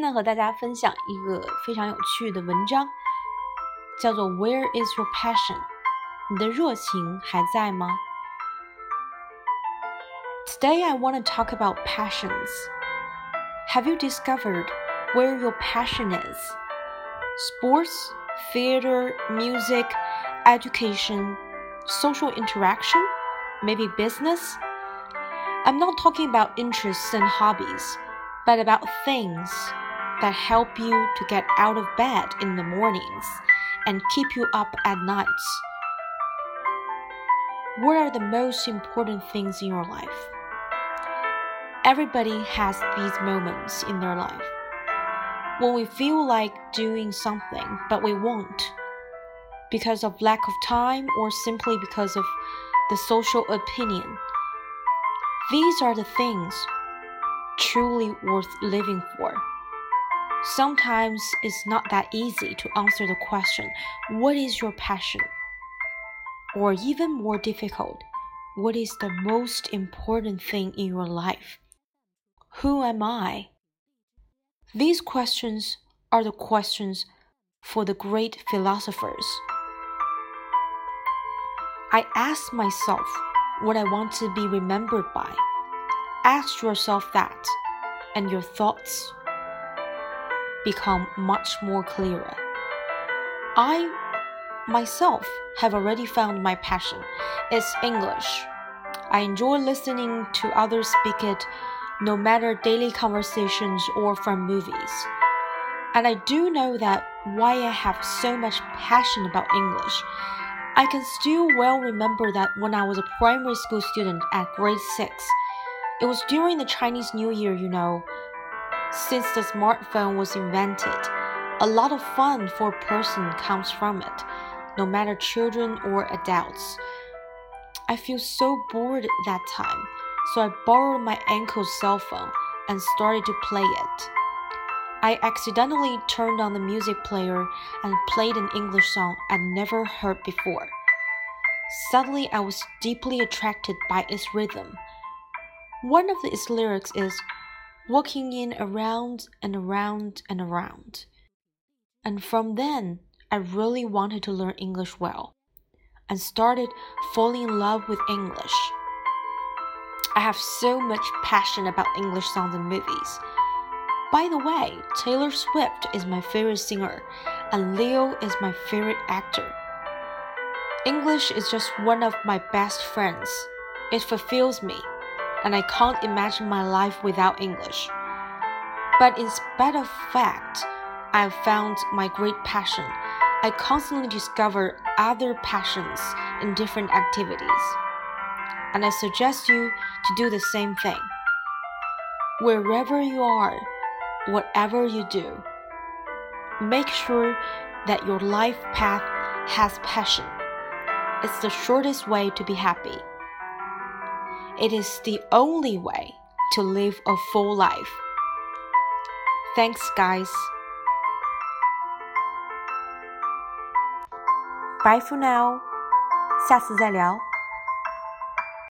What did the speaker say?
天呢，和大家分享一个非常有趣的文章，叫做 "Where is your passion？" 你的热情还在吗？Today I want to talk about passions. Have you discovered where your passion is? Sports, theater, music, education, social interaction, maybe business? I'm not talking about interests and hobbies but about things that help you to get out of bed in the mornings and keep you up at nights. What are the most important things in your life? Everybody has these moments in their life when we feel like doing something but we won't because of lack of time or simply because of the social opinion. These are the things truly worth living for. Sometimes it's not that easy to answer the question, What is your passion? Or even more difficult, What is the most important thing in your life? Who am I? These questions are the questions for the great philosophers. I ask myself what I want to be remembered by. Ask yourself that, and your thoughts become much more clearer. I myself have already found my passion. It's English. I enjoy listening to others speak it, no matter daily conversations or from movies. And I do know that why I have so much passion about English. I can still well remember that when I was a primary school student at grade 6, it was during the Chinese New Year, you know. Since the smartphone was invented, a lot of fun for a person comes from it, no matter children or adults. I feel so bored that time, so I borrowed my uncle's cell phone and started to play it. I accidentally turned on the music player and played an English song I'd never heard before. Suddenly, I was deeply attracted by its rhythm one of its lyrics is walking in around and around and around. And from then, I really wanted to learn English well and started falling in love with English. I have so much passion about English songs and movies. By the way, Taylor Swift is my favorite singer, and Leo is my favorite actor. English is just one of my best friends. It fulfills me and I can't imagine my life without English. But in spite of fact, I found my great passion. I constantly discover other passions in different activities. And I suggest you to do the same thing. Wherever you are, whatever you do, make sure that your life path has passion. It's the shortest way to be happy. It is the only way to live a full life. Thanks, guys. Bye for now. 下次再聊。